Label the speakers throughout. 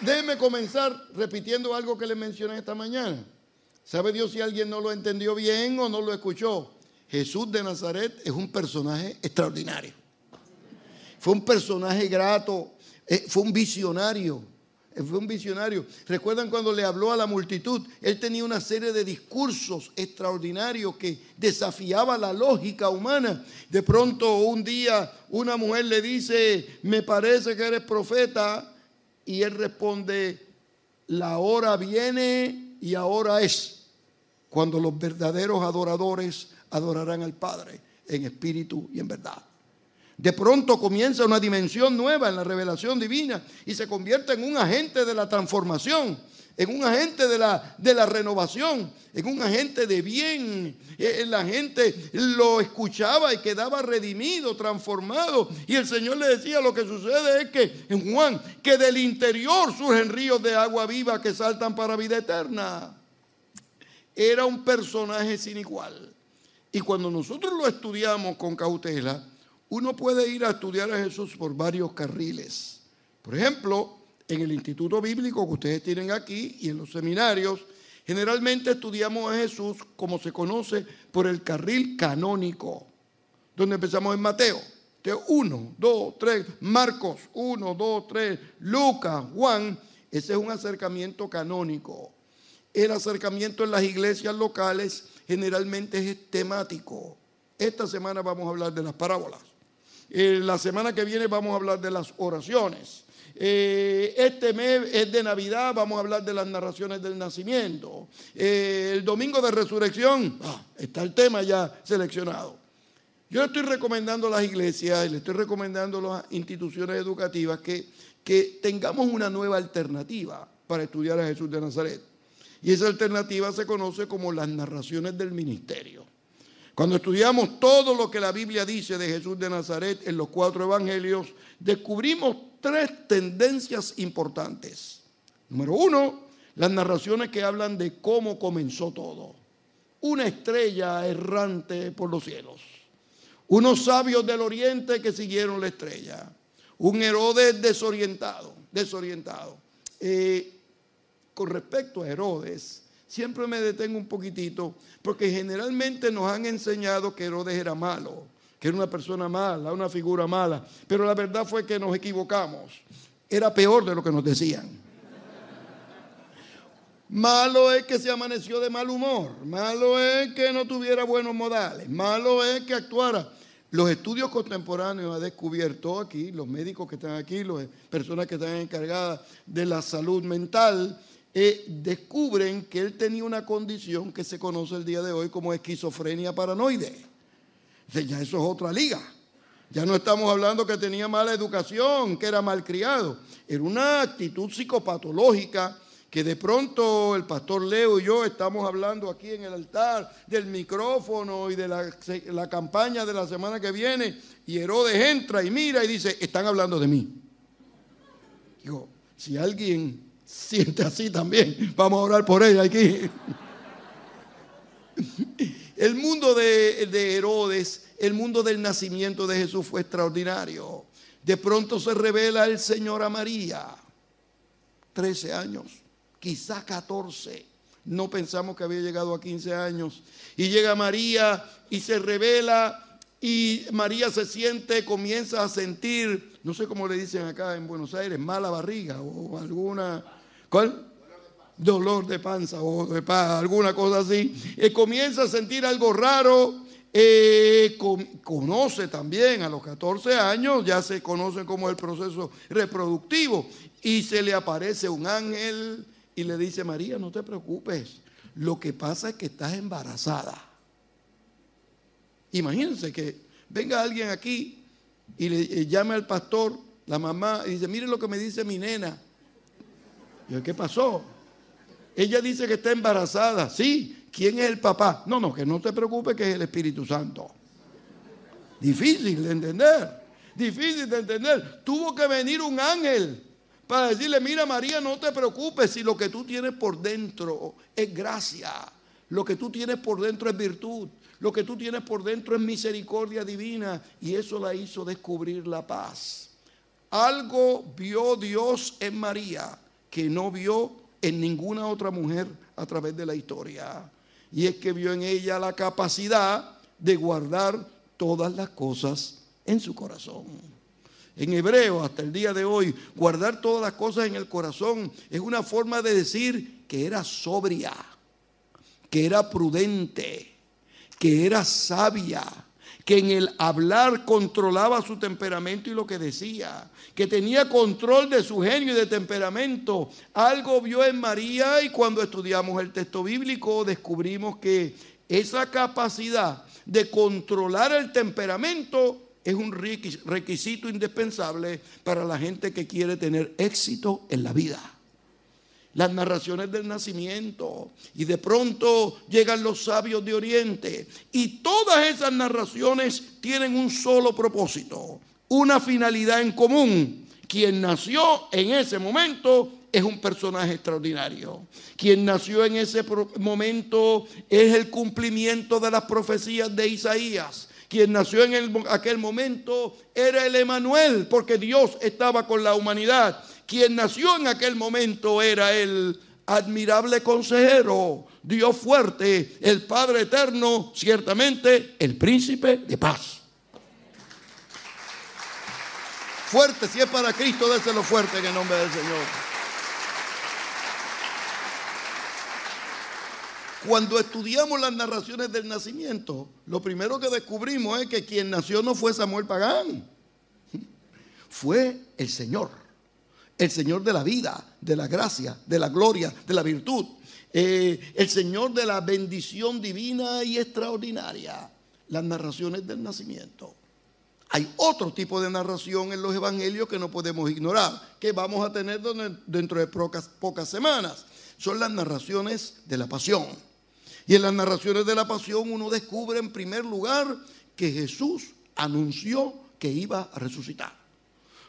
Speaker 1: déjeme comenzar repitiendo algo que le mencioné esta mañana. ¿Sabe Dios si alguien no lo entendió bien o no lo escuchó? Jesús de Nazaret es un personaje extraordinario. Fue un personaje grato, eh, fue un visionario. Eh, fue un visionario. ¿Recuerdan cuando le habló a la multitud? Él tenía una serie de discursos extraordinarios que desafiaba la lógica humana. De pronto un día una mujer le dice, me parece que eres profeta. Y él responde, la hora viene y ahora es cuando los verdaderos adoradores adorarán al Padre en espíritu y en verdad. De pronto comienza una dimensión nueva en la revelación divina y se convierte en un agente de la transformación, en un agente de la, de la renovación, en un agente de bien. Eh, la gente lo escuchaba y quedaba redimido, transformado. Y el Señor le decía, lo que sucede es que en Juan, que del interior surgen ríos de agua viva que saltan para vida eterna. Era un personaje sin igual. Y cuando nosotros lo estudiamos con cautela, uno puede ir a estudiar a Jesús por varios carriles. Por ejemplo, en el instituto bíblico que ustedes tienen aquí y en los seminarios, generalmente estudiamos a Jesús como se conoce por el carril canónico, donde empezamos en Mateo. 1, 2, 3, Marcos 1, 2, 3, Lucas, Juan. Ese es un acercamiento canónico. El acercamiento en las iglesias locales generalmente es temático. Esta semana vamos a hablar de las parábolas. Eh, la semana que viene vamos a hablar de las oraciones. Eh, este mes es de Navidad, vamos a hablar de las narraciones del nacimiento. Eh, el domingo de resurrección, ah, está el tema ya seleccionado. Yo le estoy recomendando a las iglesias y le estoy recomendando a las instituciones educativas que, que tengamos una nueva alternativa para estudiar a Jesús de Nazaret. Y esa alternativa se conoce como las narraciones del ministerio. Cuando estudiamos todo lo que la Biblia dice de Jesús de Nazaret en los cuatro evangelios, descubrimos tres tendencias importantes. Número uno, las narraciones que hablan de cómo comenzó todo. Una estrella errante por los cielos. Unos sabios del oriente que siguieron la estrella. Un Herodes desorientado, desorientado. Eh, con respecto a Herodes, siempre me detengo un poquitito, porque generalmente nos han enseñado que Herodes era malo, que era una persona mala, una figura mala, pero la verdad fue que nos equivocamos. Era peor de lo que nos decían. Malo es que se amaneció de mal humor, malo es que no tuviera buenos modales, malo es que actuara. Los estudios contemporáneos han descubierto aquí, los médicos que están aquí, las personas que están encargadas de la salud mental, eh, descubren que él tenía una condición que se conoce el día de hoy como esquizofrenia paranoide. Ya eso es otra liga. Ya no estamos hablando que tenía mala educación, que era malcriado. Era una actitud psicopatológica que de pronto el pastor Leo y yo estamos hablando aquí en el altar del micrófono y de la, la campaña de la semana que viene y Herodes entra y mira y dice, están hablando de mí. Digo, si alguien siente así también. Vamos a orar por ella aquí. El mundo de, Herodes, el mundo del nacimiento de Jesús fue extraordinario. De pronto se revela el Señor a María. 13 años, quizá 14. No pensamos que había llegado a 15 años. Y llega María y se revela y María se siente, comienza a sentir, no sé cómo le dicen acá en Buenos Aires, mala barriga o alguna ¿Cuál? Dolor de panza o de panza, alguna cosa así. Y comienza a sentir algo raro. Eh, conoce también a los 14 años, ya se conoce como el proceso reproductivo. Y se le aparece un ángel y le dice, María, no te preocupes. Lo que pasa es que estás embarazada. Imagínense que venga alguien aquí y le eh, llame al pastor, la mamá, y dice, mire lo que me dice mi nena. ¿qué pasó? Ella dice que está embarazada. Sí, ¿quién es el papá? No, no, que no te preocupes que es el Espíritu Santo. Difícil de entender. Difícil de entender. Tuvo que venir un ángel para decirle, mira María, no te preocupes si lo que tú tienes por dentro es gracia. Lo que tú tienes por dentro es virtud. Lo que tú tienes por dentro es misericordia divina. Y eso la hizo descubrir la paz. algo vio Dios en María que no vio en ninguna otra mujer a través de la historia. Y es que vio en ella la capacidad de guardar todas las cosas en su corazón. En hebreo, hasta el día de hoy, guardar todas las cosas en el corazón es una forma de decir que era sobria, que era prudente, que era sabia, que en el hablar controlaba su temperamento y lo que decía, que tenía control de su genio y de temperamento. Algo vio en María y cuando estudiamos el texto bíblico descubrimos que esa capacidad de controlar el temperamento es un requisito indispensable para la gente que quiere tener éxito en la vida las narraciones del nacimiento. Y de pronto llegan los sabios de Oriente. Y todas esas narraciones tienen un solo propósito, una finalidad en común. Quien nació en ese momento es un personaje extraordinario. Quien nació en ese momento es el cumplimiento de las profecías de Isaías. Quien nació en aquel momento era el Emanuel, porque Dios estaba con la humanidad. Quien nació en aquel momento era el admirable consejero, Dios fuerte, el Padre eterno, ciertamente el príncipe de paz. Fuerte, si es para Cristo, déselo fuerte en el nombre del Señor. Cuando estudiamos las narraciones del nacimiento, lo primero que descubrimos es que quien nació no fue Samuel Pagán, fue el Señor el Señor de la vida, de la gracia, de la gloria, de la virtud, eh, el Señor de la bendición divina y extraordinaria, las narraciones del nacimiento. Hay otro tipo de narración en los evangelios que no podemos ignorar, que vamos a tener dentro de pocas, pocas semanas. Son las narraciones de la pasión. Y en las narraciones de la pasión uno descubre en primer lugar que Jesús anunció que iba a resucitar.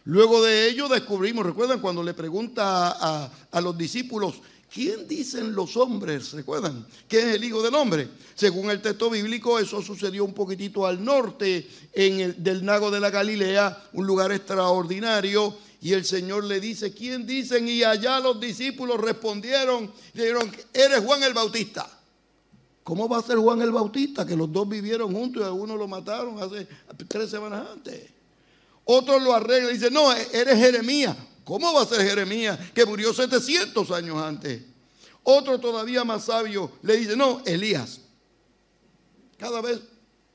Speaker 1: Luego de ello descubrimos, recuerdan cuando le pregunta a, los discípulos, ¿quién dicen los hombres? ¿Recuerdan? ¿Quién es el Hijo del Hombre? Según el texto bíblico, eso sucedió un poquitito al norte en el, del lago de la Galilea, un lugar extraordinario. Y el Señor le dice, ¿quién dicen? Y allá los discípulos respondieron, dijeron, eres Juan el Bautista. ¿Cómo va a ser Juan el Bautista? Que los dos vivieron juntos y a uno lo mataron hace tres semanas antes. Otros lo arreglan y dicen, no, eres Jeremías. ¿Cómo va a ser Jeremías que murió 700 años antes? Otro todavía más sabio le dice, no, Elías. Cada vez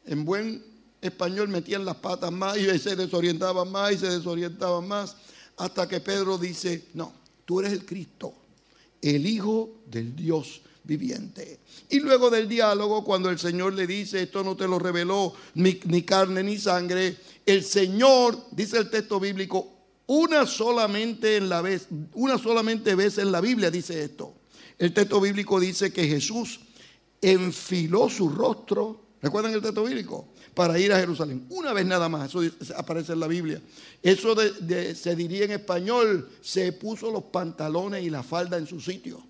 Speaker 1: en buen español metían las patas más y se desorientaban más y se desorientaban más, hasta que Pedro dice, no, tú eres el Cristo, el Hijo del Dios viviente. Y luego del diálogo, cuando el Señor le dice, esto no te lo reveló ni, ni carne ni sangre, el Señor, dice el texto bíblico, una solamente en la vez, una solamente vez en la Biblia dice esto. El texto bíblico dice que Jesús enfiló su rostro, ¿recuerdan el texto bíblico? Para ir a Jerusalén. Una vez nada más, eso aparece en la Biblia. Eso se diría en español, se puso los pantalones y la falda en su sitio.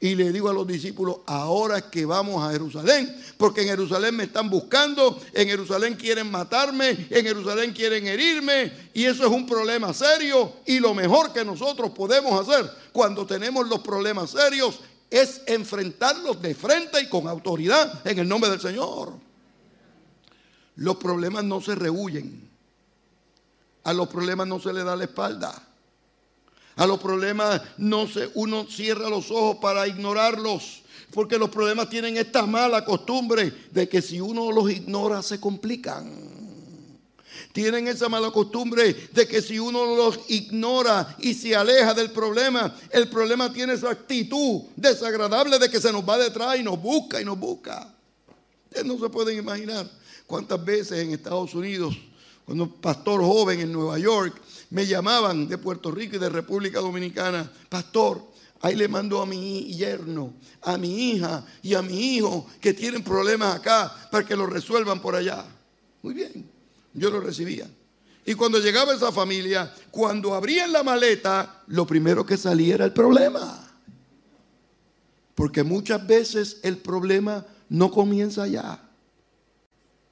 Speaker 1: Y le digo a los discípulos, ahora es que vamos a Jerusalén, porque en Jerusalén me están buscando, en Jerusalén quieren matarme, en Jerusalén quieren herirme, y eso es un problema serio. Y lo mejor que nosotros podemos hacer cuando tenemos los problemas serios es enfrentarlos de frente y con autoridad en el nombre del Señor. Los problemas no se rehuyen, a los problemas no se le da la espalda. A los problemas no se, uno cierra los ojos para ignorarlos. Porque los problemas tienen esta mala costumbre de que si uno los ignora se complican. Tienen esa mala costumbre de que si uno los ignora y se aleja del problema, el problema tiene esa actitud desagradable de que se nos va detrás y nos busca y nos busca. Ustedes no se pueden imaginar cuántas veces en Estados Unidos, cuando pastor joven en Nueva York, me llamaban de Puerto Rico y de República Dominicana, pastor, ahí le mando a mi yerno, a mi hija y a mi hijo que tienen problemas acá para que lo resuelvan por allá. Muy bien, yo lo recibía. Y cuando llegaba esa familia, cuando abrían la maleta, lo primero que salía era el problema. Porque muchas veces el problema no comienza allá.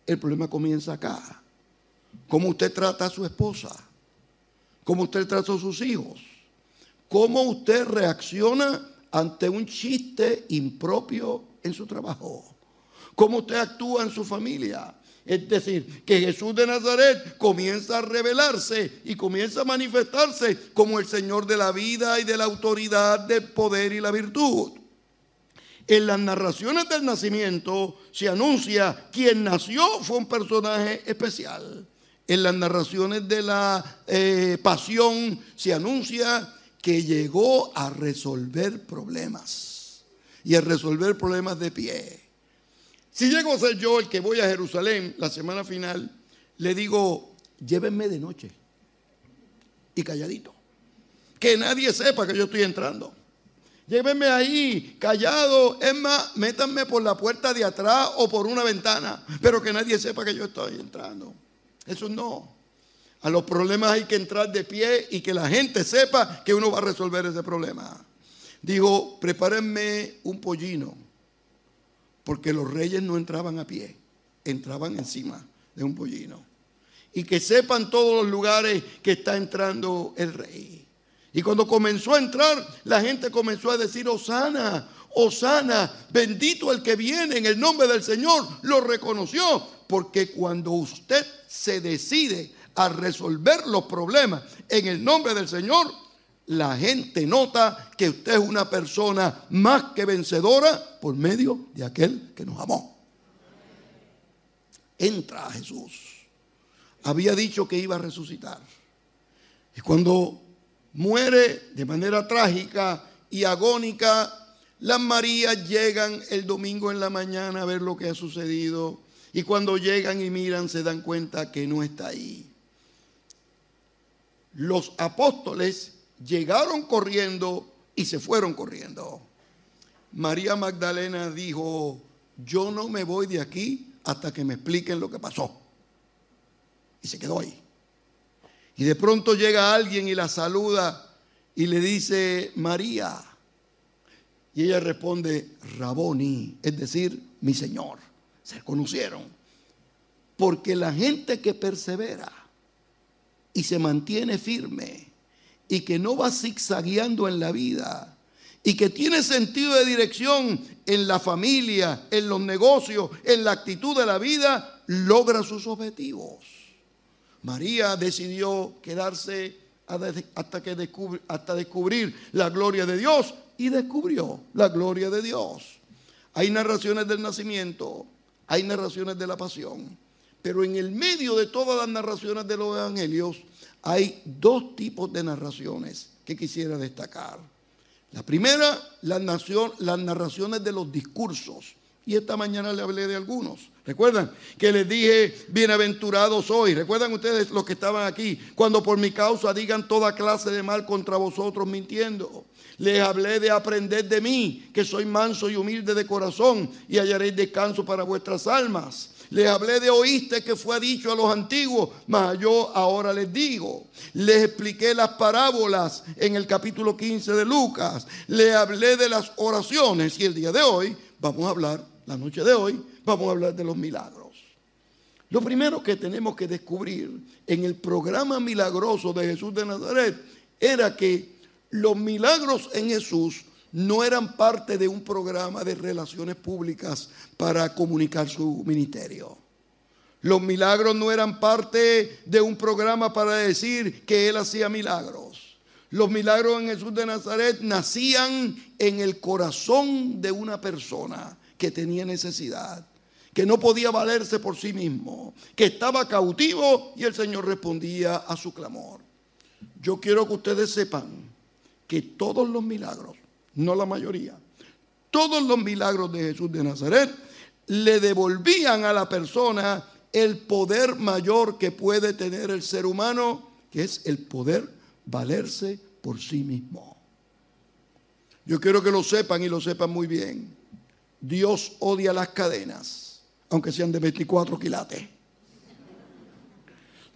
Speaker 1: El problema comienza acá. ¿Cómo usted trata a su esposa? Cómo usted trata a sus hijos, cómo usted reacciona ante un chiste impropio en su trabajo, cómo usted actúa en su familia. Es decir, que Jesús de Nazaret comienza a revelarse y comienza a manifestarse como el Señor de la vida y de la autoridad, del poder y la virtud. En las narraciones del nacimiento se anuncia quien nació fue un personaje especial. En las narraciones de la eh, pasión se anuncia que llegó a resolver problemas y a resolver problemas de pie. Si llego a ser yo el que voy a Jerusalén la semana final, le digo, llévenme de noche y calladito. Que nadie sepa que yo estoy entrando. Llévenme ahí, callado. Es más, métanme por la puerta de atrás o por una ventana, pero que nadie sepa que yo estoy entrando. Eso no. A los problemas hay que entrar de pie y que la gente sepa que uno va a resolver ese problema. Digo, prepárenme un pollino porque los reyes no entraban a pie, entraban encima de un pollino. Y que sepan todos los lugares que está entrando el rey. Y cuando comenzó a entrar, la gente comenzó a decir, Osana, Osana, bendito el que viene en el nombre del Señor. Lo reconoció, porque cuando usted se decide a resolver los problemas en el nombre del Señor, la gente nota que usted es una persona más que vencedora por medio de aquel que nos amó. Entra a Jesús. Había dicho que iba a resucitar. Y cuando muere de manera trágica y agónica, las Marías llegan el domingo en la mañana a ver lo que ha sucedido. Y cuando llegan y miran se dan cuenta que no está ahí. Los apóstoles llegaron corriendo y se fueron corriendo. María Magdalena dijo, yo no me voy de aquí hasta que me expliquen lo que pasó. Y se quedó ahí. Y de pronto llega alguien y la saluda y le dice, María. Y ella responde, Raboni, es decir, mi Señor. Se conocieron. Porque la gente que persevera y se mantiene firme, y que no va zigzagueando en la vida y que tiene sentido de dirección en la familia, en los negocios, en la actitud de la vida, logra sus objetivos. María decidió quedarse hasta, que hasta descubrir la gloria de Dios y descubrió la gloria de Dios. Hay narraciones del nacimiento, hay narraciones de la pasión, pero en el medio de todas las narraciones de los evangelios, hay dos tipos de narraciones que quisiera destacar. La primera, las, narraciones de los discursos. Y esta mañana le hablé de algunos. ¿Recuerdan? Que les dije, bienaventurados hoy. ¿Recuerdan ustedes los que estaban aquí? Cuando por mi causa digan toda clase de mal contra vosotros mintiendo. Les hablé de aprender de mí, que soy manso y humilde de corazón, y hallaréis descanso para vuestras almas. Les hablé de oíste que fue dicho a los antiguos, mas yo ahora les digo. Les expliqué las parábolas en el capítulo 15 de Lucas. Les hablé de las oraciones y el día de hoy vamos a hablar, la noche de hoy, vamos a hablar de los milagros. Lo primero que tenemos que descubrir en el programa milagroso de Jesús de Nazaret era que los milagros en Jesús no eran parte de un programa de relaciones públicas para comunicar su ministerio. Los milagros no eran parte de un programa para decir que Él hacía milagros. Los milagros en Jesús de Nazaret nacían en el corazón de una persona que tenía necesidad, que no podía valerse por sí mismo, que estaba cautivo y el Señor respondía a su clamor. Yo quiero que ustedes sepan que todos los milagros no la mayoría. Todos los milagros de Jesús de Nazaret le devolvían a la persona el poder mayor que puede tener el ser humano, que es el poder valerse por sí mismo. Yo quiero que lo sepan y lo sepan muy bien. Dios odia las cadenas, aunque sean de 24 quilates.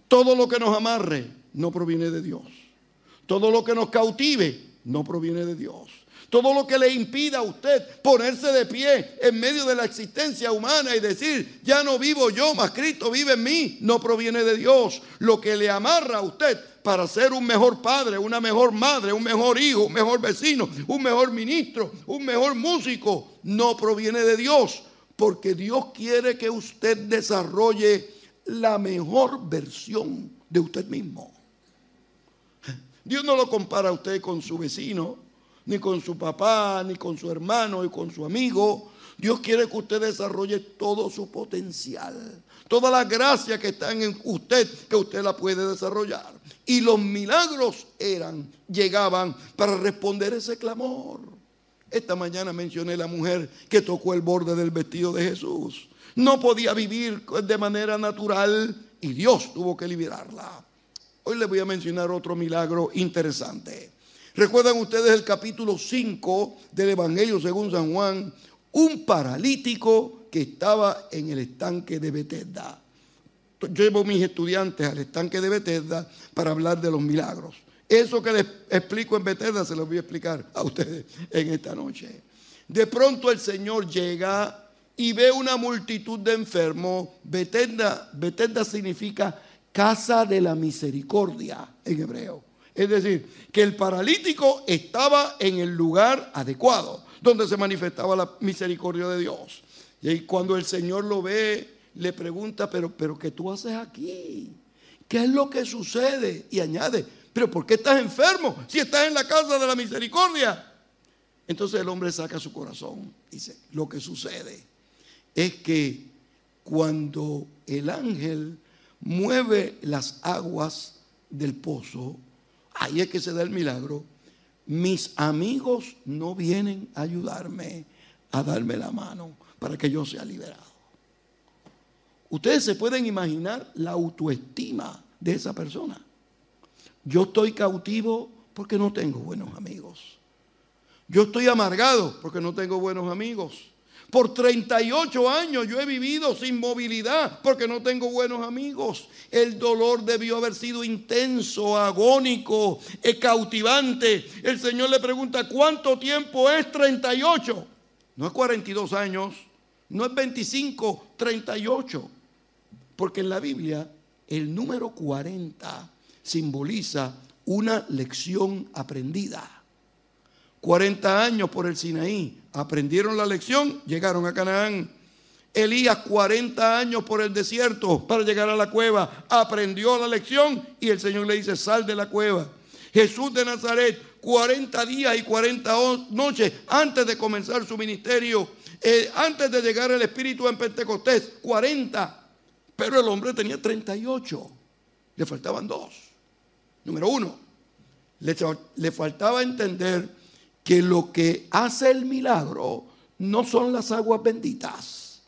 Speaker 1: Todo lo que nos amarre no proviene de Dios. Todo lo que nos cautive no proviene de Dios. Todo lo que le impida a usted ponerse de pie en medio de la existencia humana y decir, ya no vivo yo, más Cristo vive en mí, no proviene de Dios. Lo que le amarra a usted para ser un mejor padre, una mejor madre, un mejor hijo, un mejor vecino, un mejor ministro, un mejor músico, no proviene de Dios. Porque Dios quiere que usted desarrolle la mejor versión de usted mismo. Dios no lo compara a usted con su vecino, ni con su papá, ni con su hermano, ni con su amigo. Dios quiere que usted desarrolle todo su potencial, toda la gracia que está en usted, que usted la puede desarrollar. Y los milagros eran, llegaban para responder ese clamor. Esta mañana mencioné la mujer que tocó el borde del vestido de Jesús. No podía vivir de manera natural y Dios tuvo que liberarla. Hoy les voy a mencionar otro milagro interesante. ¿Recuerdan ustedes el capítulo 5 del Evangelio según San Juan? Un paralítico que estaba en el estanque de Betesda. Yo llevo a mis estudiantes al estanque de Betesda para hablar de los milagros. Eso que les explico en Betesda se los voy a explicar a ustedes en esta noche. De pronto el Señor llega y ve una multitud de enfermos. Betesda, Betesda significa casa de la misericordia en hebreo. Es decir, que el paralítico estaba en el lugar adecuado, donde se manifestaba la misericordia de Dios. Y cuando el Señor lo ve, le pregunta, pero, pero ¿qué tú haces aquí? ¿Qué es lo que sucede? Y añade, pero ¿por qué estás enfermo si estás en la casa de la misericordia? Entonces el hombre saca su corazón. Dice, lo que sucede es que cuando el ángel mueve las aguas del pozo, ahí es que se da el milagro, mis amigos no vienen a ayudarme, a darme la mano para que yo sea liberado. Ustedes se pueden imaginar la autoestima de esa persona. Yo estoy cautivo porque no tengo buenos amigos. Yo estoy amargado porque no tengo buenos amigos. Por 38 años yo he vivido sin movilidad porque no tengo buenos amigos. El dolor debió haber sido intenso, agónico, cautivante. El Señor le pregunta, ¿cuánto tiempo es 38? No es 42 años, no es 25, 38. Porque en la Biblia el número 40 simboliza una lección aprendida. 40 años por el Sinaí, aprendieron la lección, llegaron a Canaán. Elías 40 años por el desierto para llegar a la cueva, aprendió la lección y el Señor le dice, sal de la cueva. Jesús de Nazaret, 40 días y 40 noches antes de comenzar su ministerio, eh, antes de llegar el Espíritu en Pentecostés, 40. Pero el hombre tenía 38, le faltaban dos. Número uno, le, le faltaba entender que lo que hace el milagro no son las aguas benditas.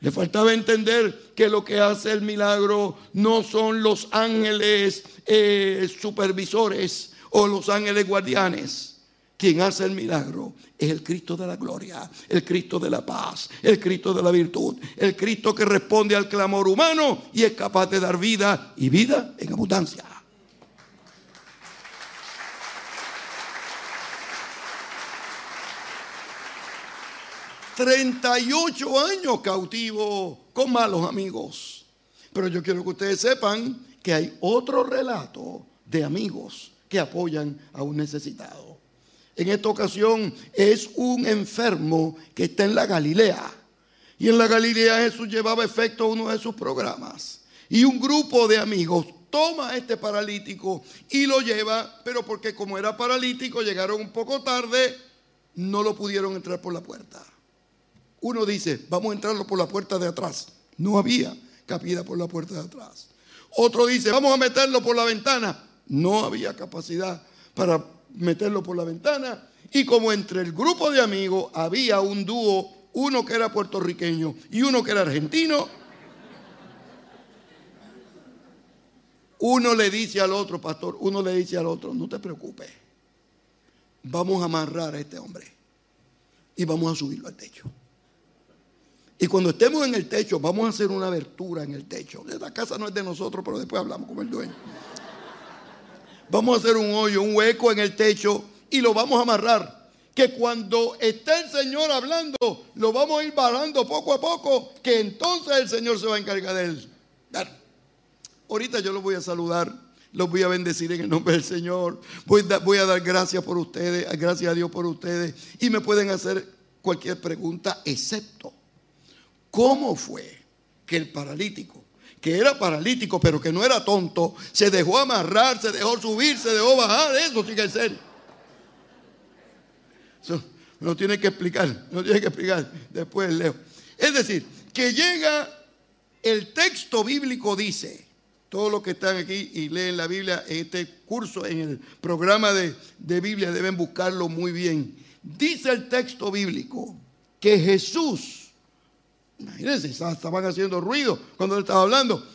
Speaker 1: Le faltaba entender que lo que hace el milagro no son los ángeles eh, supervisores o los ángeles guardianes. Quien hace el milagro es el Cristo de la gloria, el Cristo de la paz, el Cristo de la virtud, el Cristo que responde al clamor humano y es capaz de dar vida y vida en abundancia. 38 años cautivo con malos amigos. Pero yo quiero que ustedes sepan que hay otro relato de amigos que apoyan a un necesitado. En esta ocasión es un enfermo que está en la Galilea. Y en la Galilea Jesús llevaba efecto uno de sus programas. Y un grupo de amigos toma a este paralítico y lo lleva, pero porque como era paralítico llegaron un poco tarde, no lo pudieron entrar por la puerta. Uno dice, vamos a entrarlo por la puerta de atrás. No había cabida por la puerta de atrás. Otro dice, vamos a meterlo por la ventana. No había capacidad para meterlo por la ventana. Y como entre el grupo de amigos había un dúo, uno que era puertorriqueño y uno que era argentino, uno le dice al otro, pastor, uno le dice al otro, no te preocupes, vamos a amarrar a este hombre y vamos a subirlo al techo. Y cuando estemos en el techo, vamos a hacer una abertura en el techo. La casa no es de nosotros, pero después hablamos con el dueño. Vamos a hacer un hoyo, un hueco en el techo y lo vamos a amarrar. que cuando esté el Señor hablando, lo vamos a ir bajando poco a poco, que entonces el Señor se va a encargar de él. Ahorita yo los voy a saludar, los voy a bendecir en el nombre del Señor. Voy a dar gracias por ustedes, gracias a Dios por ustedes. Y me pueden hacer cualquier pregunta, excepto, ¿cómo fue que el paralítico, que era paralítico pero que no era tonto, se dejó amarrar, se dejó subir, se dejó bajar? Eso sí que es serio. Eso no tiene que explicar, no tiene que explicar. Después leo. Es decir, que llega, el texto bíblico dice, todos los que están aquí y leen la Biblia en este curso, en el programa de, de Biblia, deben buscarlo muy bien. Dice el texto bíblico que Jesús, imagínense, estaban haciendo ruido cuando él estaba hablando,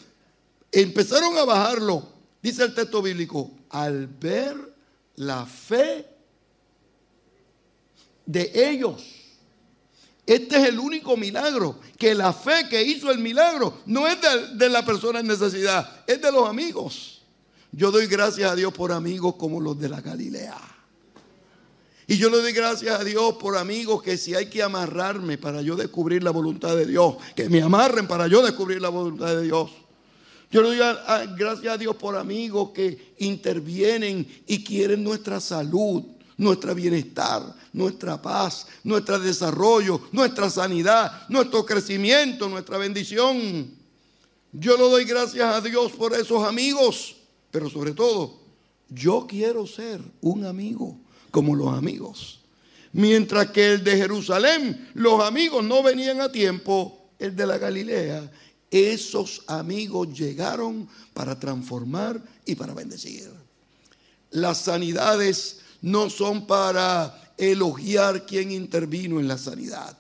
Speaker 1: empezaron a bajarlo, dice el texto bíblico, al ver la fe de ellos. Este es el único milagro, que la fe que hizo el milagro no es de, la persona en necesidad, es de los amigos. Yo doy gracias a Dios por amigos como los de la Galilea. Y yo le doy gracias a Dios por amigos que si hay que amarrarme para yo descubrir la voluntad de Dios, que me amarren para yo descubrir la voluntad de Dios. Yo le doy gracias a Dios por amigos que intervienen y quieren nuestra salud nuestro bienestar, nuestra paz, nuestro desarrollo, nuestra sanidad, nuestro crecimiento, nuestra bendición. Yo le doy gracias a Dios por esos amigos, pero sobre todo, yo quiero ser un amigo como los amigos. Mientras que el de Jerusalén, los amigos no venían a tiempo, el de la Galilea, esos amigos llegaron para transformar y para bendecir. Las sanidades no son para elogiar quien intervino en la sanidad.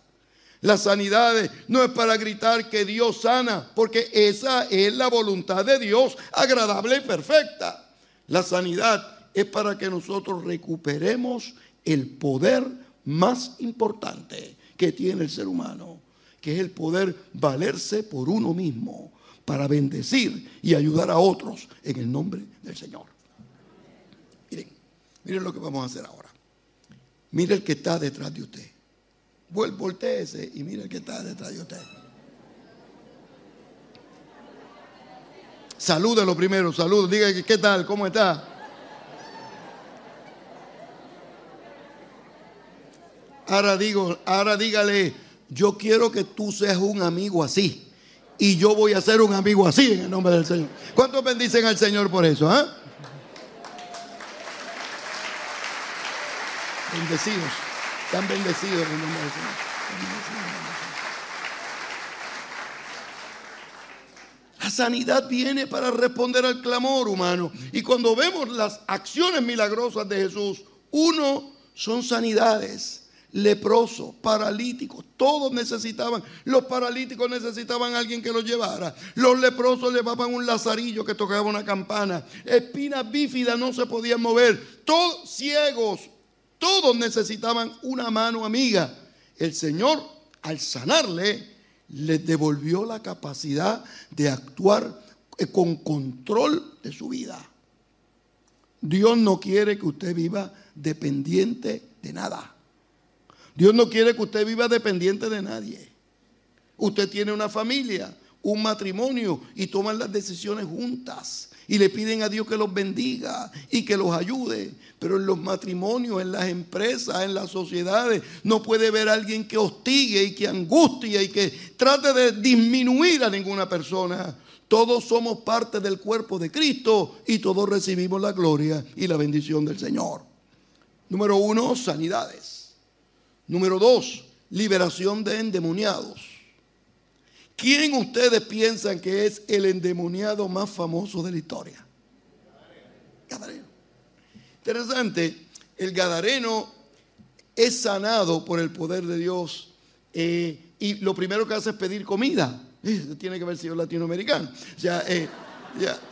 Speaker 1: La sanidad no es para gritar que Dios sana, porque esa es la voluntad de Dios, agradable y perfecta. La sanidad es para que nosotros recuperemos el poder más importante que tiene el ser humano, que es el poder valerse por uno mismo para bendecir y ayudar a otros en el nombre del Señor. Miren lo que vamos a hacer ahora. Mire el que está detrás de usted. Volteese y mire el que está detrás de usted. Salúdelo primero, saludo. Diga qué tal, cómo está. Ahora digo, ahora dígale, yo quiero que tú seas un amigo así. Y yo voy a ser un amigo así en el nombre del Señor. ¿Cuántos bendicen al Señor por eso? ¿ah? Bendecidos. Están bendecidos en el nombre del Señor. La sanidad viene para responder al clamor humano. Y cuando vemos las acciones milagrosas de Jesús, uno son sanidades. Leprosos, paralíticos, todos necesitaban, los paralíticos necesitaban a alguien que los llevara, los leprosos llevaban un lazarillo que tocaba una campana, espinas bífidas no se podían mover, todos ciegos, todos necesitaban una mano amiga. El Señor, al sanarle, les devolvió la capacidad de actuar eh, con control de su vida. Dios no quiere que usted viva dependiente de nada. Dios no quiere que usted viva dependiente de nadie. Usted tiene una familia, un matrimonio y toman las decisiones juntas y le piden a Dios que los bendiga y que los ayude. Pero en los matrimonios, en las empresas, en las sociedades, no puede a alguien que hostigue y que angustie y que trate de disminuir a ninguna persona. Todos somos parte del cuerpo de Cristo y todos recibimos la gloria y la bendición del Señor. Número uno, sanidades. Número dos, liberación de endemoniados. ¿Quién ustedes piensan que es el endemoniado más famoso de la historia? Gadareno. Interesante, el Gadareno es sanado por el poder de Dios eh, y lo primero que hace es pedir comida. Eh, tiene que haber sido latinoamericano. O eh,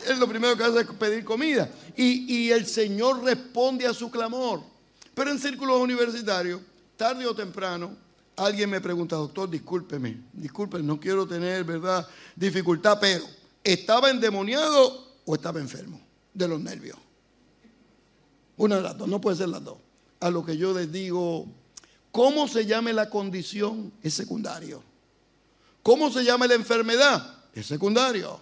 Speaker 1: es lo primero que hace es pedir comida. Y, y el Señor responde a su clamor. Pero en círculos universitarios, tarde o temprano, Alguien me pregunta, doctor, discúlpeme, discúlpeme, no quiero tener, ¿verdad?, dificultad, pero ¿estaba endemoniado o estaba enfermo de los nervios? Una de las dos, no puede ser las dos. a lo que yo les digo, cómo se llame la condición es secundario. ¿Cómo se llama la enfermedad? Es secundario.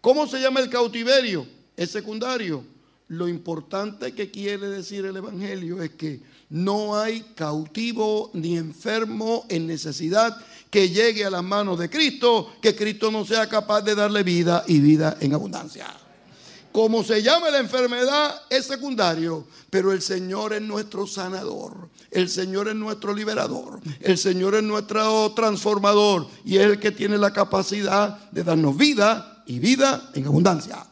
Speaker 1: ¿Cómo se llama el cautiverio? Es secundario. Lo importante que quiere decir el Evangelio es que no hay cautivo ni enfermo en necesidad que llegue a las manos de Cristo, que Cristo no sea capaz de darle vida y vida en abundancia. Como se llama la enfermedad, es secundario, pero el Señor es nuestro sanador, el Señor es nuestro liberador, el Señor es nuestro transformador y es el que tiene la capacidad de darnos vida y vida en abundancia.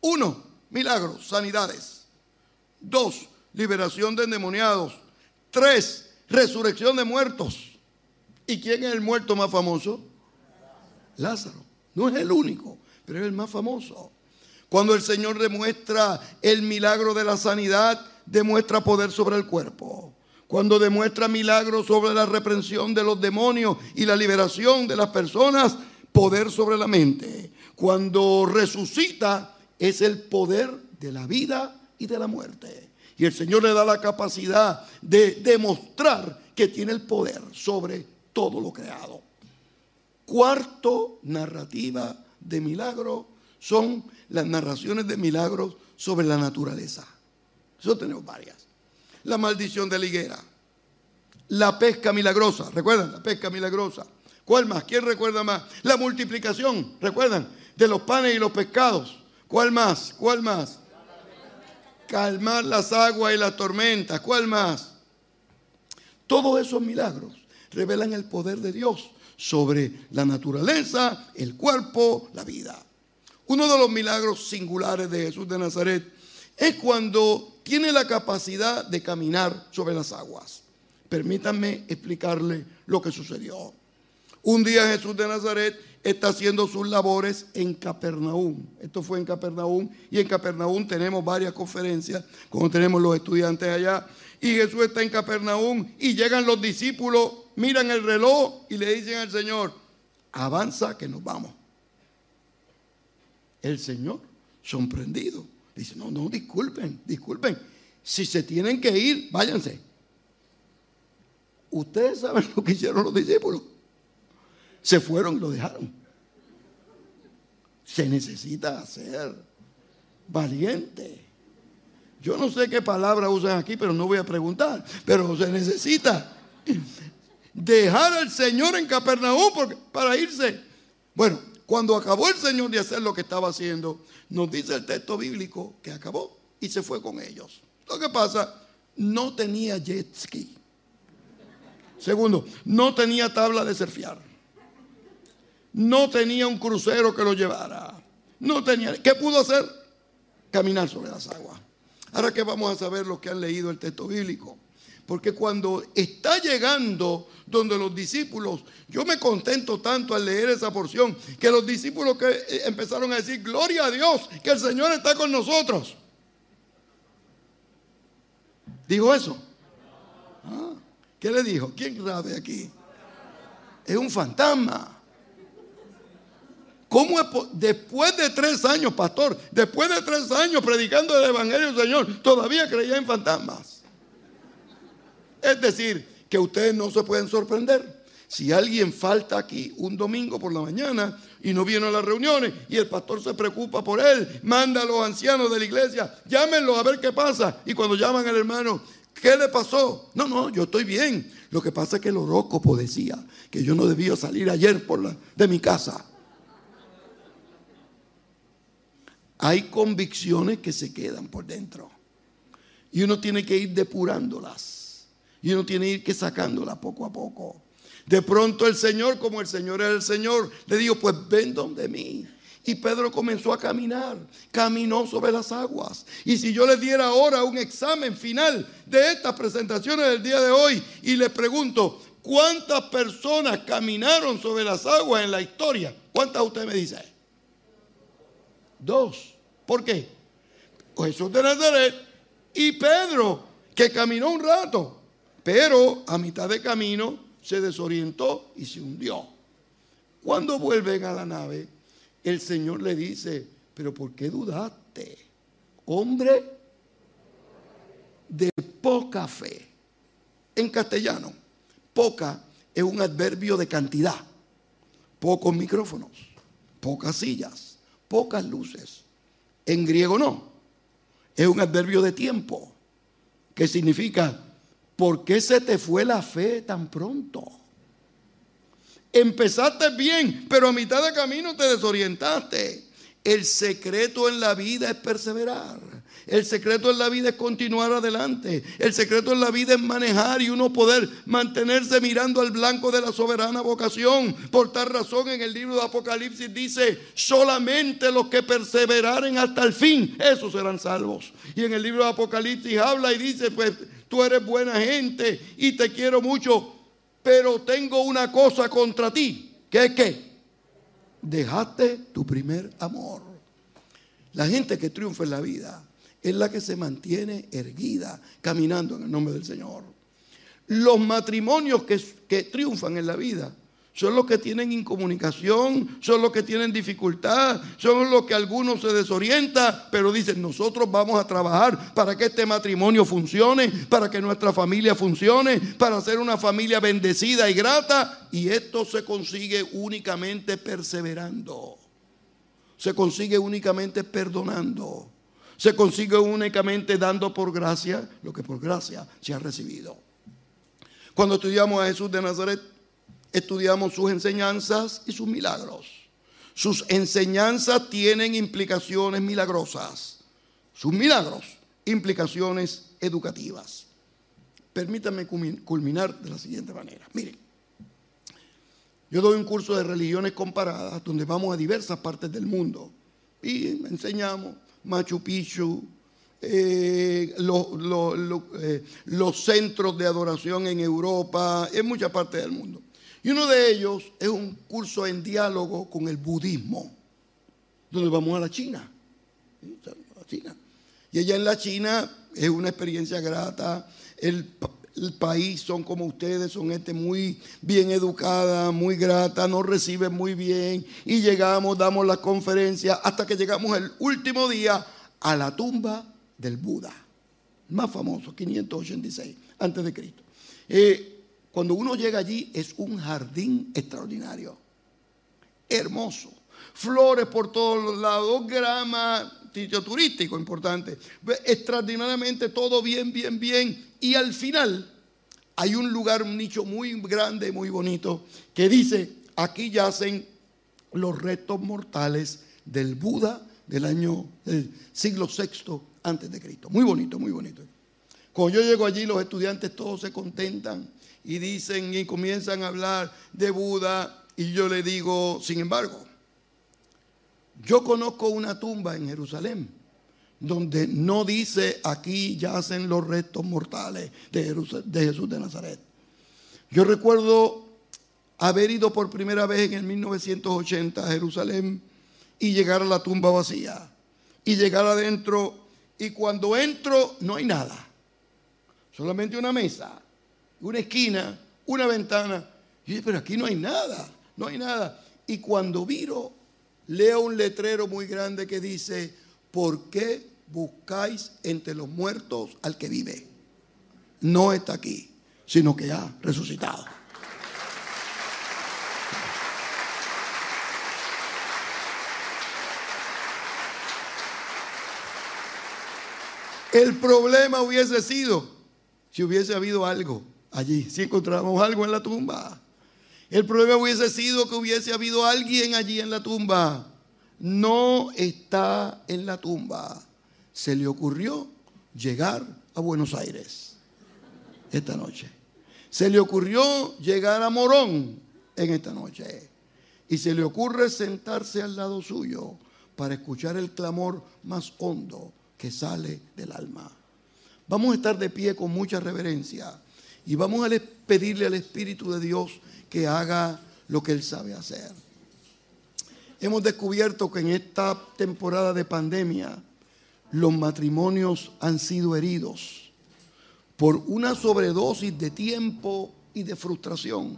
Speaker 1: Uno, milagros, sanidades. Dos, liberación de endemoniados. Tres, resurrección de muertos. ¿Y quién es el muerto más famoso? Lázaro. No es el único, pero es el más famoso. Cuando el Señor demuestra el milagro de la sanidad, demuestra poder sobre el cuerpo. Cuando demuestra milagros sobre la reprensión de los demonios y la liberación de las personas, poder sobre la mente. Cuando resucita, es el poder de la vida y de la muerte. Y el Señor le da la capacidad de demostrar que tiene el poder sobre todo lo creado. Cuarto narrativa de milagro son las narraciones de milagros sobre la naturaleza. Eso tenemos varias. La maldición de la higuera. La pesca milagrosa. ¿Recuerdan? La pesca milagrosa. ¿Cuál más? ¿Quién recuerda más? La multiplicación. ¿Recuerdan? De los panes y los pescados. ¿Cuál más? ¿Cuál más? Calmar las aguas y las tormentas. ¿Cuál más? Todos esos milagros revelan el poder de Dios sobre la naturaleza, el cuerpo, la vida. Uno de los milagros singulares de Jesús de Nazaret es cuando tiene la capacidad de caminar sobre las aguas. Permítanme explicarle lo que sucedió. Un día Jesús de Nazaret está haciendo sus labores en Capernaum. Esto fue en Capernaum y en Capernaum tenemos varias conferencias, como tenemos los estudiantes allá. Y Jesús está en Capernaum y llegan los discípulos, miran el reloj y le dicen al Señor, avanza que nos vamos el Señor, sorprendido. Dice, no, no, disculpen, disculpen. Si se tienen que ir, váyanse. Ustedes saben lo que hicieron los discípulos. Se fueron y lo dejaron. Se necesita ser valiente. Yo no sé qué palabra usan aquí, pero no voy a preguntar. Pero se necesita dejar al Señor en Capernaum para irse. Bueno, cuando acabó el Señor de hacer lo que estaba haciendo, nos dice el texto bíblico que acabó y se fue con ellos. Lo que pasa, no tenía jet ski. Segundo, no tenía tabla de surfear. No tenía un crucero que lo llevara. No tenía. ¿Qué pudo hacer? Caminar sobre las aguas. Ahora que vamos a saber los que han leído el texto bíblico. Porque cuando está llegando donde los discípulos, yo me contento tanto al leer esa porción, que los discípulos que eh, empezaron a decir, gloria a Dios, que el Señor está con nosotros. ¿Dijo eso? Ah, ¿Qué le dijo? ¿Quién sabe aquí? Es un fantasma. ¿Cómo es después de tres años, pastor, después de tres años predicando el Evangelio del Señor, todavía creía en fantasmas? Es decir, que ustedes no se pueden sorprender. Si alguien falta aquí un domingo por la mañana y no viene a las reuniones y el pastor se preocupa por él, manda a los ancianos de la iglesia, llámenlo a ver qué pasa. Y cuando llaman al hermano, ¿qué le pasó? No, no, yo estoy bien. Lo que pasa es que el horóscopo decía que yo no debía salir ayer por la, de mi casa. Hay convicciones que se quedan por dentro y uno tiene que ir depurándolas. Y uno tiene que ir que sacándola poco a poco. De pronto el Señor, como el Señor era el Señor, le dijo, pues ven donde mí. Y Pedro comenzó a caminar, caminó sobre las aguas. Y si yo le diera ahora un examen final de estas presentaciones del día de hoy y le pregunto, ¿cuántas personas caminaron sobre las aguas en la historia? ¿Cuántas usted me dice? Dos. ¿Por qué? Jesús de Nazaret y Pedro, que caminó un rato. Pero a mitad de camino se desorientó y se hundió. Cuando vuelven a la nave, el Señor le dice, pero ¿por qué dudaste? Hombre de poca fe. En castellano, poca es un adverbio de cantidad. Pocos micrófonos, pocas sillas, pocas luces. En griego no. Es un adverbio de tiempo, que significa, ¿por qué se te fue la fe tan pronto? Empezaste bien, pero a mitad de camino te desorientaste. El secreto en la vida es perseverar. El secreto en la vida es continuar adelante. El secreto en la vida es manejar y uno poder mantenerse mirando al blanco de la soberana vocación. Por tal razón en el libro de Apocalipsis dice, solamente los que perseveraren hasta el fin, esos serán salvos. Y en el libro de Apocalipsis habla y dice, pues tú eres buena gente y te quiero mucho, pero tengo una cosa contra ti. ¿Qué es qué? Dejaste tu primer amor. La gente que triunfa en la vida es la que se mantiene erguida, caminando en el nombre del Señor. Los matrimonios que, triunfan en la vida son los que tienen incomunicación, son los que tienen dificultad, son los que algunos se desorientan, pero dicen, nosotros vamos a trabajar para que este matrimonio funcione, para que nuestra familia funcione, para ser una familia bendecida y grata, y esto se consigue únicamente perseverando, se consigue únicamente perdonando, se consigue únicamente dando por gracia lo que por gracia se ha recibido. Cuando estudiamos a Jesús de Nazaret, estudiamos sus enseñanzas y sus milagros. Sus enseñanzas tienen implicaciones milagrosas. Sus milagros, implicaciones educativas. Permítanme culminar de la siguiente manera. Miren, yo doy un curso de religiones comparadas donde vamos a diversas partes del mundo y enseñamos Machu Picchu, eh, eh, los centros de adoración en Europa, en muchas partes del mundo. Y uno de ellos es un curso en diálogo con el budismo, donde vamos a la China. China. Y allá en la China es una experiencia grata. El, el, país son como ustedes, son gente muy bien educada, muy grata, nos reciben muy bien. Y llegamos, damos la conferencia, hasta que llegamos el último día a la tumba del Buda, más famoso, 586 antes de Cristo. Eh, cuando uno llega allí es un jardín extraordinario, hermoso, flores por todos los lados, grama, sitio turístico importante, extraordinariamente todo bien, bien, bien. Y al final hay un lugar, un nicho muy grande, muy bonito, que dice, aquí yacen los restos mortales del Buda del año del siglo VI antes de Cristo. Muy bonito, muy bonito. Cuando yo llego allí, los estudiantes todos se contentan y dicen y comienzan a hablar de Buda y yo le digo, sin embargo, yo conozco una tumba en Jerusalén donde no dice aquí yacen los restos mortales de, Jesús de Nazaret. Yo recuerdo haber ido por primera vez en el 1980 a Jerusalén y llegar a la tumba vacía y llegar adentro y cuando entro no hay nada, solamente una mesa una esquina, una ventana. Y yo, pero aquí no hay nada, no hay nada. Y cuando viro, leo un letrero muy grande que dice, ¿por qué buscáis entre los muertos al que vive? No está aquí, sino que ha resucitado. El problema hubiese sido si hubiese habido algo allí, si encontramos algo en la tumba. El problema hubiese sido que hubiese habido alguien allí en la tumba. No está en la tumba. Se le ocurrió llegar a Buenos Aires esta noche. Se le ocurrió llegar a Morón en esta noche. Y se le ocurre sentarse al lado suyo para escuchar el clamor más hondo que sale del alma. Vamos a estar de pie con mucha reverencia y vamos a pedirle al Espíritu de Dios que haga lo que Él sabe hacer. Hemos descubierto que en esta temporada de pandemia los matrimonios han sido heridos por una sobredosis de tiempo y de frustración.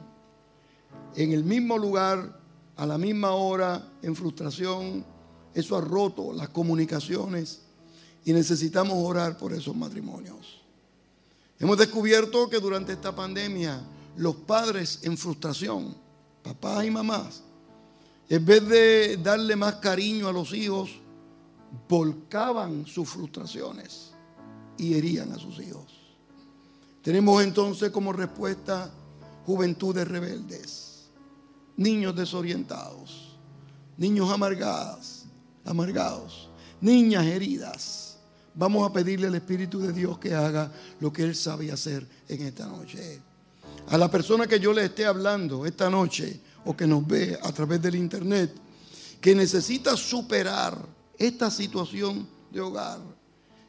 Speaker 1: En el mismo lugar, a la misma hora, en frustración, eso ha roto las comunicaciones y necesitamos orar por esos matrimonios. Hemos descubierto que durante esta pandemia los padres en frustración, papás y mamás, en vez de darle más cariño a los hijos, volcaban sus frustraciones y herían a sus hijos. Tenemos entonces como respuesta juventudes rebeldes, niños desorientados, niños amargados, amargados, niñas heridas. Vamos a pedirle al Espíritu de Dios que haga lo que Él sabe hacer en esta noche. A la persona que yo le esté hablando esta noche o que nos ve a través del internet, que necesita superar esta situación de hogar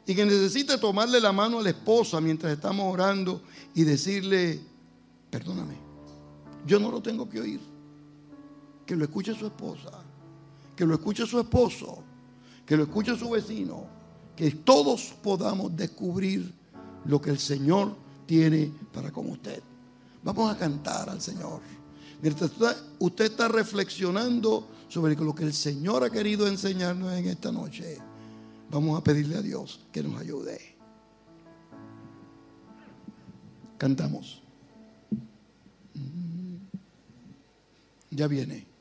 Speaker 1: y que necesita tomarle la mano a la esposa mientras estamos orando y decirle, perdóname, yo no lo tengo que oír, que lo escuche su esposa, que lo escuche su esposo, que lo escuche su vecino, que todos podamos descubrir lo que el Señor tiene para con usted. Vamos a cantar al Señor. Mientras usted está reflexionando sobre lo que el Señor ha querido enseñarnos en esta noche, vamos a pedirle a Dios que nos ayude. Cantamos. Ya viene.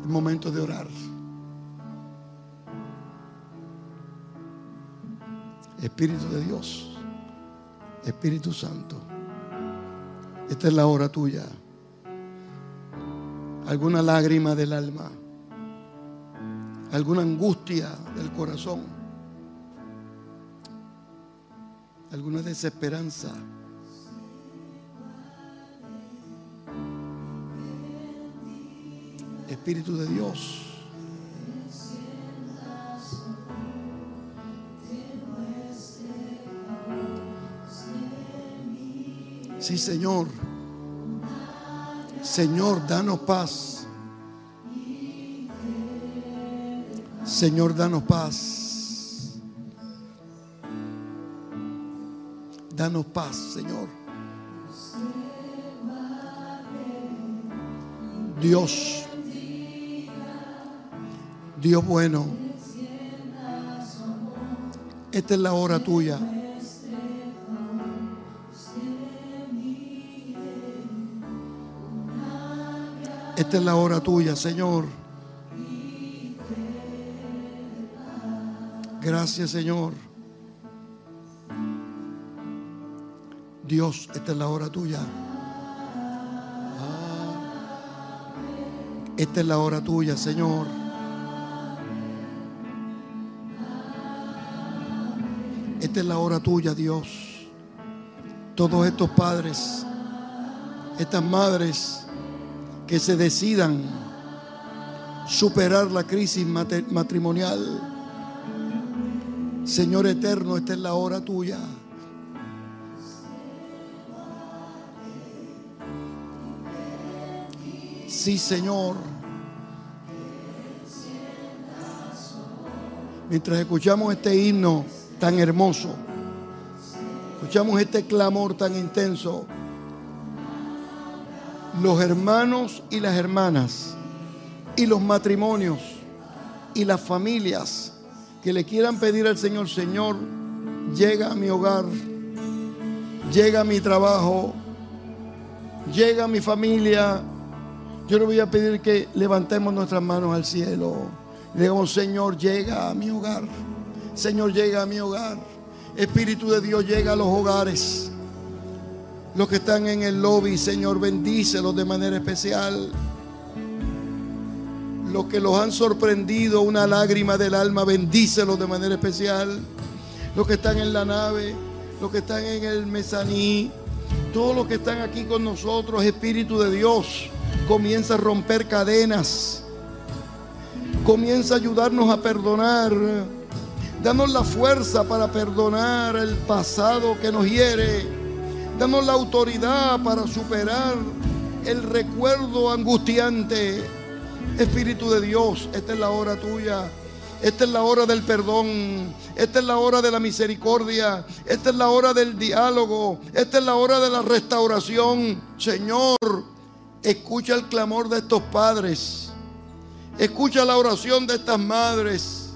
Speaker 1: Es momento de orar. Espíritu de Dios, Espíritu Santo, esta es la hora tuya. Alguna lágrima del alma, alguna angustia del corazón, alguna desesperanza. Espíritu de Dios. Sí, Señor. Señor, danos paz. Señor, danos paz. Danos paz, Señor. Dios. Dios bueno. Esta es la hora tuya. Esta es la hora tuya, Señor. Gracias, Señor. Dios, esta es la hora tuya. Esta es la hora tuya, Señor. Esta es la hora tuya, Dios. Todos estos padres, estas madres, que se decidan superar la crisis matrimonial. Señor eterno, esta es la hora tuya. Sí, Señor. Mientras escuchamos este himno tan hermoso, escuchamos este clamor tan intenso los hermanos y las hermanas y los matrimonios y las familias que le quieran pedir al Señor, Señor, llega a mi hogar, llega a mi trabajo, llega a mi familia. Yo le voy a pedir que levantemos nuestras manos al cielo. Le digamos, Señor, llega a mi hogar. Señor, llega a mi hogar. Espíritu de Dios, llega a los hogares. Los que están en el lobby, Señor, bendícelos de manera especial. Los que los han sorprendido, una lágrima del alma, bendícelos de manera especial. Los que están en la nave, los que están en el mezaní, todos los que están aquí con nosotros, Espíritu de Dios, comienza a romper cadenas. Comienza a ayudarnos a perdonar. Danos la fuerza para perdonar el pasado que nos hiere Danos la autoridad para superar el recuerdo angustiante. Espíritu de Dios, esta es la hora tuya. Esta es la hora del perdón. Esta es la hora de la misericordia. Esta es la hora del diálogo. Esta es la hora de la restauración. Señor, escucha el clamor de estos padres. Escucha la oración de estas madres.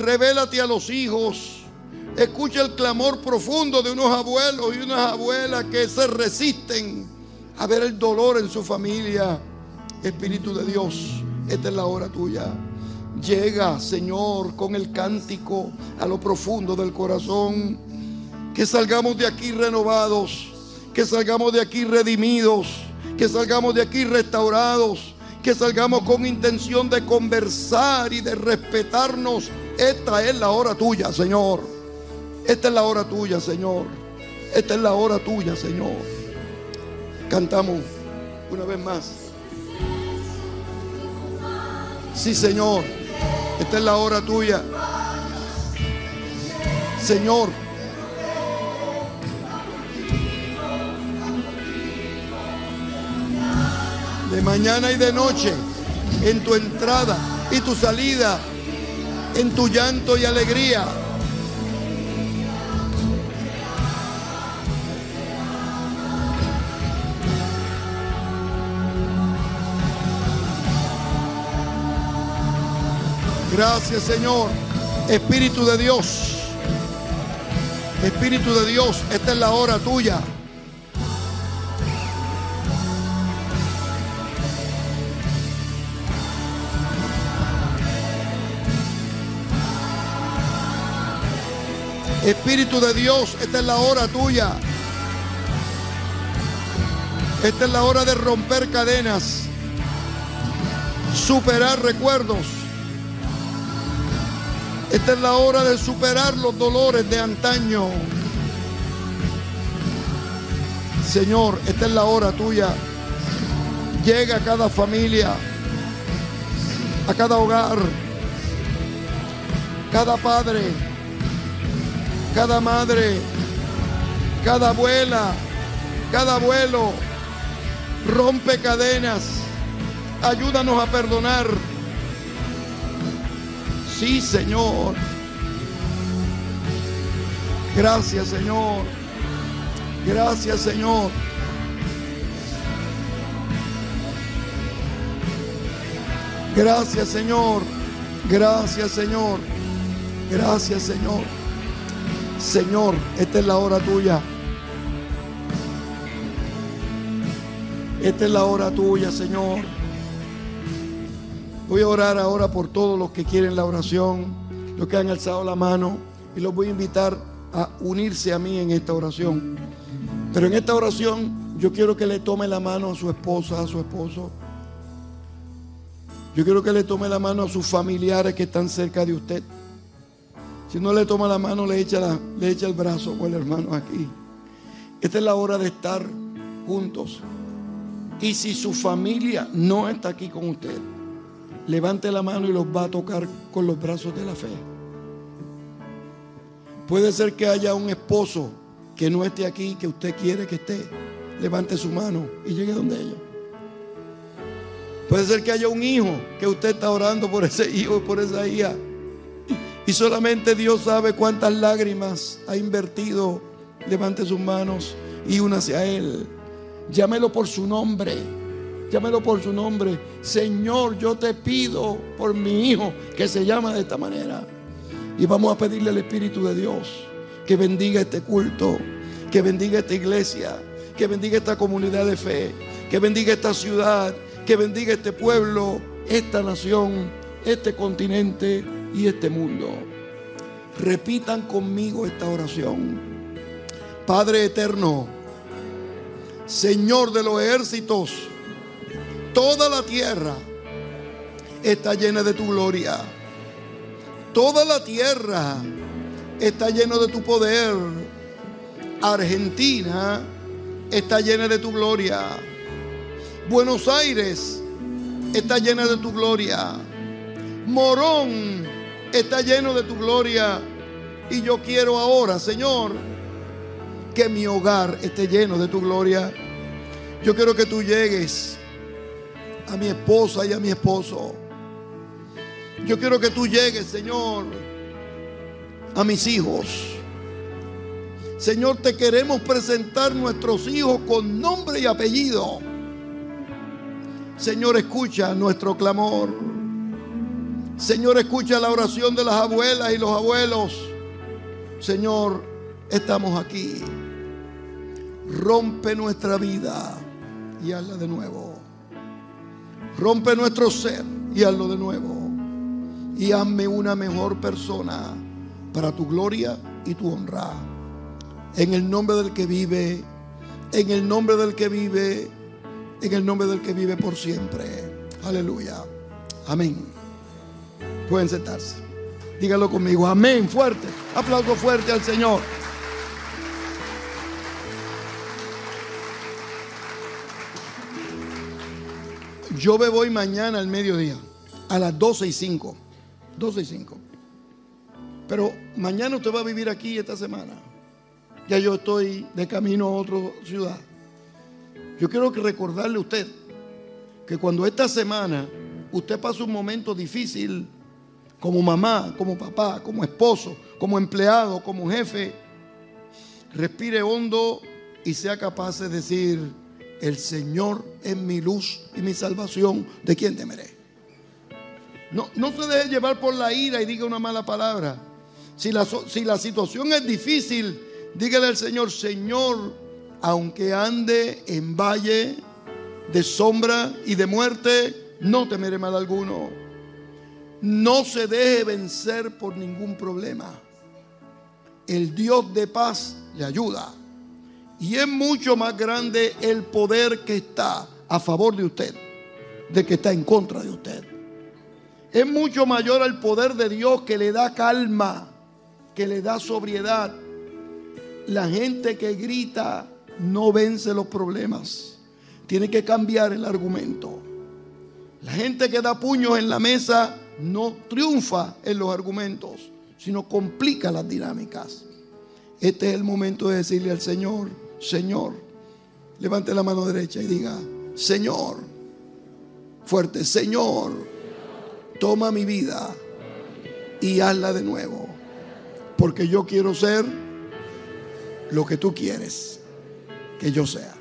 Speaker 1: Revélate a los hijos. Escucha el clamor profundo de unos abuelos y unas abuelas que se resisten a ver el dolor en su familia. Espíritu de Dios, esta es la hora tuya. Llega, Señor, con el cántico a lo profundo del corazón. Que salgamos de aquí renovados, que salgamos de aquí redimidos, que salgamos de aquí restaurados, que salgamos con intención de conversar y de respetarnos. Esta es la hora tuya, Señor. Esta es la hora tuya, Señor. Esta es la hora tuya, Señor. Cantamos una vez más. Sí, Señor. Esta es la hora tuya. Señor. De mañana y de noche, en tu entrada y tu salida, en tu llanto y alegría. Gracias Señor. Espíritu de Dios. Espíritu de Dios, esta es la hora tuya. Espíritu de Dios, esta es la hora tuya. Esta es la hora de romper cadenas, superar recuerdos. Esta es la hora de superar los dolores de antaño. Señor, esta es la hora tuya. Llega a cada familia, a cada hogar, cada padre, cada madre, cada abuela, cada abuelo. Rompe cadenas. Ayúdanos a perdonar. Sí, Señor. Gracias, Señor. Gracias, Señor. Gracias, Señor. Gracias, Señor. Gracias, Señor. Señor, esta es la hora tuya. Esta es la hora tuya, Señor. Voy a orar ahora por todos los que quieren la oración, los que han alzado la mano, y los voy a invitar a unirse a mí en esta oración. Pero en esta oración yo quiero que le tome la mano a su esposa, a su esposo. Yo quiero que le tome la mano a sus familiares que están cerca de usted. Si no le toma la mano, le echa, el brazo o el hermano aquí. Esta es la hora de estar juntos. Y si su familia no está aquí con usted, levante la mano y los va a tocar con los brazos de la fe. Puede ser que haya un esposo que no esté aquí, que usted quiere que esté. Levante su mano y llegue donde ella. Puede ser que haya un hijo que usted está orando por ese hijo y por esa hija. Y solamente Dios sabe cuántas lágrimas ha invertido. Levante sus manos y únase a Él. Llámelo por su nombre. Llámelo por su nombre. Señor, yo te pido por mi hijo que se llama de esta manera. Y vamos a pedirle al Espíritu de Dios que bendiga este culto, que bendiga esta iglesia, que bendiga esta comunidad de fe, que bendiga esta ciudad, que bendiga este pueblo, esta nación, este continente y este mundo. Repitan conmigo esta oración. Padre eterno, Señor de los ejércitos, toda la tierra está llena de tu gloria. Toda la tierra está llena de tu poder. Argentina está llena de tu gloria. Buenos Aires está llena de tu gloria. Morón está lleno de tu gloria. Y yo quiero ahora, Señor, que mi hogar esté lleno de tu gloria. Yo quiero que tú llegues a mi esposa y a mi esposo. Yo quiero que tú llegues, Señor, a mis hijos. Señor, te queremos presentar nuestros hijos con nombre y apellido. Señor, escucha nuestro clamor. Señor, escucha la oración de las abuelas y los abuelos. Señor, estamos aquí. Rompe nuestra vida y hazla de nuevo. Rompe nuestro ser y hazlo de nuevo. Y hazme una mejor persona para tu gloria y tu honra. En el nombre del que vive, en el nombre del que vive, en el nombre del que vive por siempre. Aleluya. Amén. Pueden sentarse. Dígalo conmigo. Amén. Fuerte. Aplauso fuerte al Señor. Yo me voy mañana al mediodía, a las 12 y 5. 12 y 5. Pero mañana usted va a vivir aquí esta semana. Ya yo estoy de camino a otra ciudad. Yo quiero recordarle a usted que cuando esta semana usted pasa un momento difícil, como mamá, como papá, como esposo, como empleado, como jefe, respire hondo y sea capaz de decir, el Señor es mi luz y mi salvación, ¿de quién temeré? No, no se deje llevar por la ira y diga una mala palabra. Si la, si la situación es difícil, dígale al Señor, Señor, aunque ande en valle de sombra y de muerte, no temeré mal alguno. No se deje vencer por ningún problema. El Dios de paz le ayuda. Y es mucho más grande el poder que está a favor de usted, de que está en contra de usted. Es mucho mayor el poder de Dios que le da calma, que le da sobriedad. La gente que grita no vence los problemas. Tiene que cambiar el argumento. La gente que da puños en la mesa no triunfa en los argumentos, sino complica las dinámicas. Este es el momento de decirle al Señor, Señor, levante la mano derecha y diga, Señor, fuerte, Señor, toma mi vida y hazla de nuevo, porque yo quiero ser lo que tú quieres que yo sea.